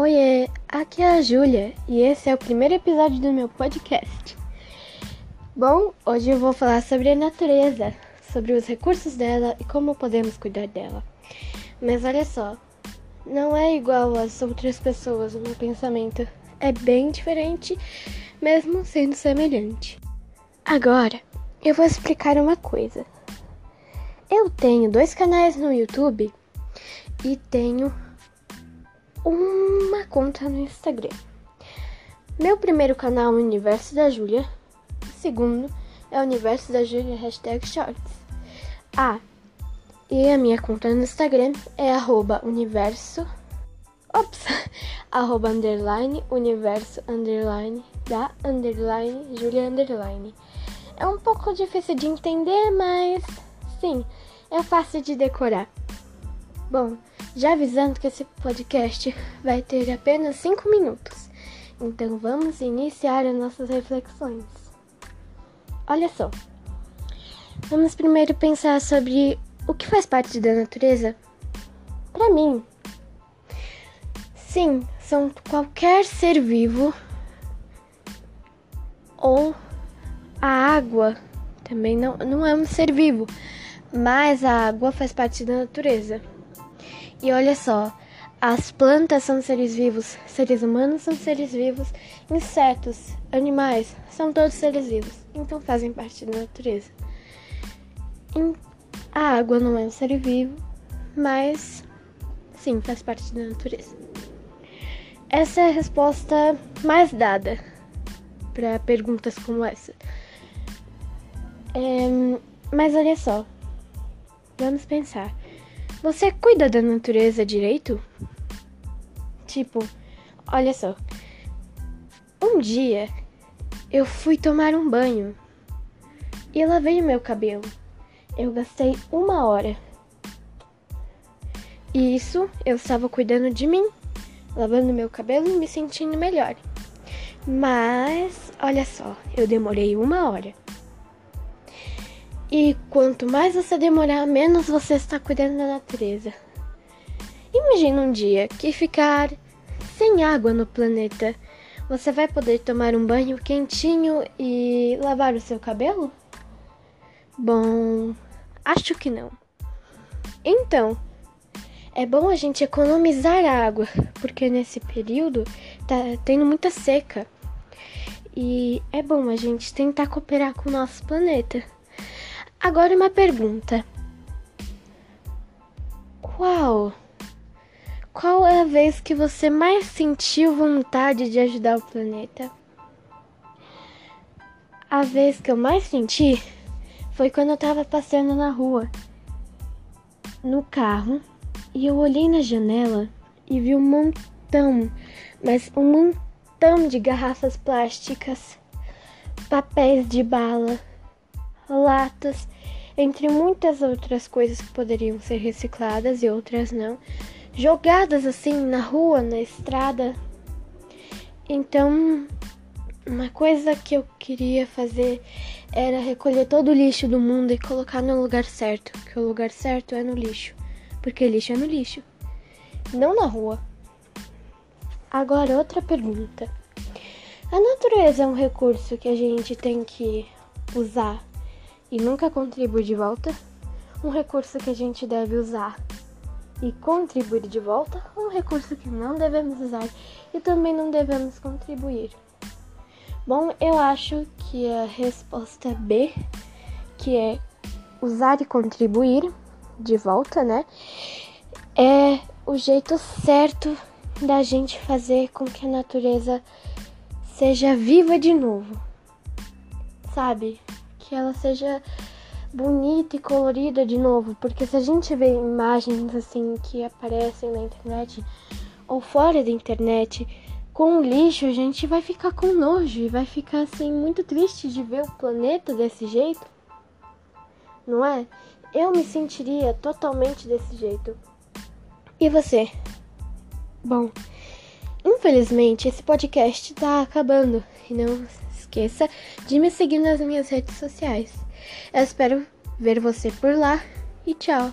Oiê, aqui é a Júlia e esse é o primeiro episódio do meu podcast. Bom, hoje eu vou falar sobre a natureza, sobre os recursos dela e como podemos cuidar dela. Mas olha só, não é igual às outras pessoas o meu pensamento, é bem diferente, mesmo sendo semelhante. Agora, eu vou explicar uma coisa. Eu tenho dois canais no YouTube e tenho uma conta no Instagram. Meu primeiro canal é o Universo da Júlia. Segundo é o Universo da Júlia hashtag Shorts. Ah, e a minha conta no Instagram é arroba universo. Ops! arroba underline universo underline da underline Julia underline. É um pouco difícil de entender, mas sim, é fácil de decorar. Bom, já avisando que esse podcast vai ter apenas 5 minutos. Então vamos iniciar as nossas reflexões. Olha só. Vamos primeiro pensar sobre o que faz parte da natureza. Para mim, sim, são qualquer ser vivo ou a água também não, não é um ser vivo, mas a água faz parte da natureza. E olha só, as plantas são seres vivos, seres humanos são seres vivos, insetos, animais, são todos seres vivos, então fazem parte da natureza. A água não é um ser vivo, mas sim, faz parte da natureza. Essa é a resposta mais dada para perguntas como essa. É, mas olha só, vamos pensar. Você cuida da natureza direito? Tipo, olha só. Um dia eu fui tomar um banho e lavei o meu cabelo. Eu gastei uma hora. E isso eu estava cuidando de mim, lavando meu cabelo e me sentindo melhor. Mas, olha só, eu demorei uma hora. E quanto mais você demorar, menos você está cuidando da natureza. Imagina um dia que ficar sem água no planeta. Você vai poder tomar um banho quentinho e lavar o seu cabelo? Bom, acho que não. Então, é bom a gente economizar água, porque nesse período tá tendo muita seca. E é bom a gente tentar cooperar com o nosso planeta. Agora uma pergunta. Qual? Qual é a vez que você mais sentiu vontade de ajudar o planeta? A vez que eu mais senti foi quando eu tava passando na rua, no carro, e eu olhei na janela e vi um montão, mas um montão de garrafas plásticas, papéis de bala latas, entre muitas outras coisas que poderiam ser recicladas e outras não, jogadas assim na rua, na estrada. Então, uma coisa que eu queria fazer era recolher todo o lixo do mundo e colocar no lugar certo, que o lugar certo é no lixo, porque lixo é no lixo, não na rua. Agora outra pergunta. A natureza é um recurso que a gente tem que usar e nunca contribui de volta, um recurso que a gente deve usar e contribuir de volta, um recurso que não devemos usar e também não devemos contribuir. Bom, eu acho que a resposta B, que é usar e contribuir de volta, né? É o jeito certo da gente fazer com que a natureza seja viva de novo. Sabe? Que ela seja bonita e colorida de novo, porque se a gente vê imagens assim que aparecem na internet ou fora da internet com lixo, a gente vai ficar com nojo e vai ficar assim muito triste de ver o planeta desse jeito. Não é? Eu me sentiria totalmente desse jeito. E você? Bom, infelizmente esse podcast tá acabando e não esqueça de me seguir nas minhas redes sociais. Eu espero ver você por lá e tchau!